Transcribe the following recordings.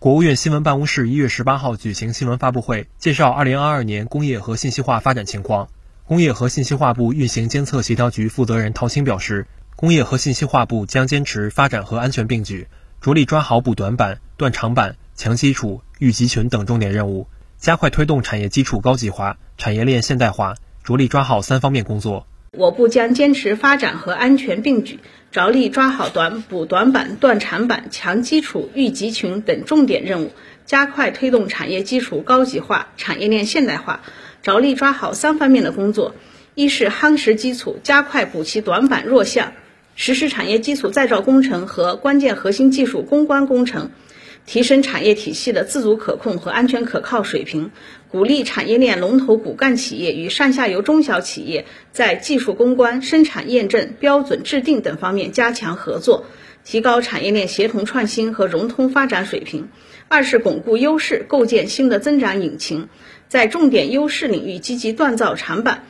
国务院新闻办公室一月十八号举行新闻发布会，介绍二零二二年工业和信息化发展情况。工业和信息化部运行监测协调局负责人陶青表示，工业和信息化部将坚持发展和安全并举，着力抓好补短板、断长板、强基础、育集群等重点任务，加快推动产业基础高级化、产业链现代化，着力抓好三方面工作。我部将坚持发展和安全并举，着力抓好短补短板、断长板、强基础、育集群等重点任务，加快推动产业基础高级化、产业链现代化，着力抓好三方面的工作：一是夯实基础，加快补齐短板弱项，实施产业基础再造工程和关键核心技术攻关工程。提升产业体系的自主可控和安全可靠水平，鼓励产业链龙头骨干企业与上下游中小企业在技术攻关、生产验证、标准制定等方面加强合作，提高产业链协同创新和融通发展水平。二是巩固优势，构建新的增长引擎，在重点优势领域积极锻造长板，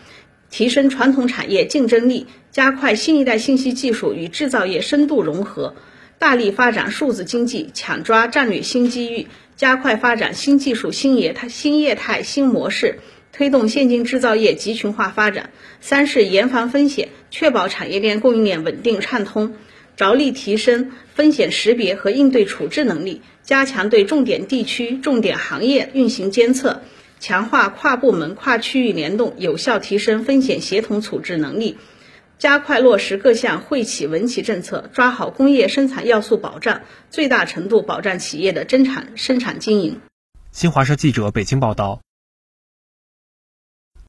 提升传统产业竞争力，加快新一代信息技术与制造业深度融合。大力发展数字经济，抢抓战略新机遇，加快发展新技术、新业态、新业态、新模式，推动先进制造业集群化发展。三是严防风险，确保产业链供应链稳定畅通，着力提升风险识别和应对处置能力，加强对重点地区、重点行业运行监测，强化跨部门、跨区域联动，有效提升风险协同处置能力。加快落实各项惠企稳企政策，抓好工业生产要素保障，最大程度保障企业的增产生产经营。新华社记者北京报道。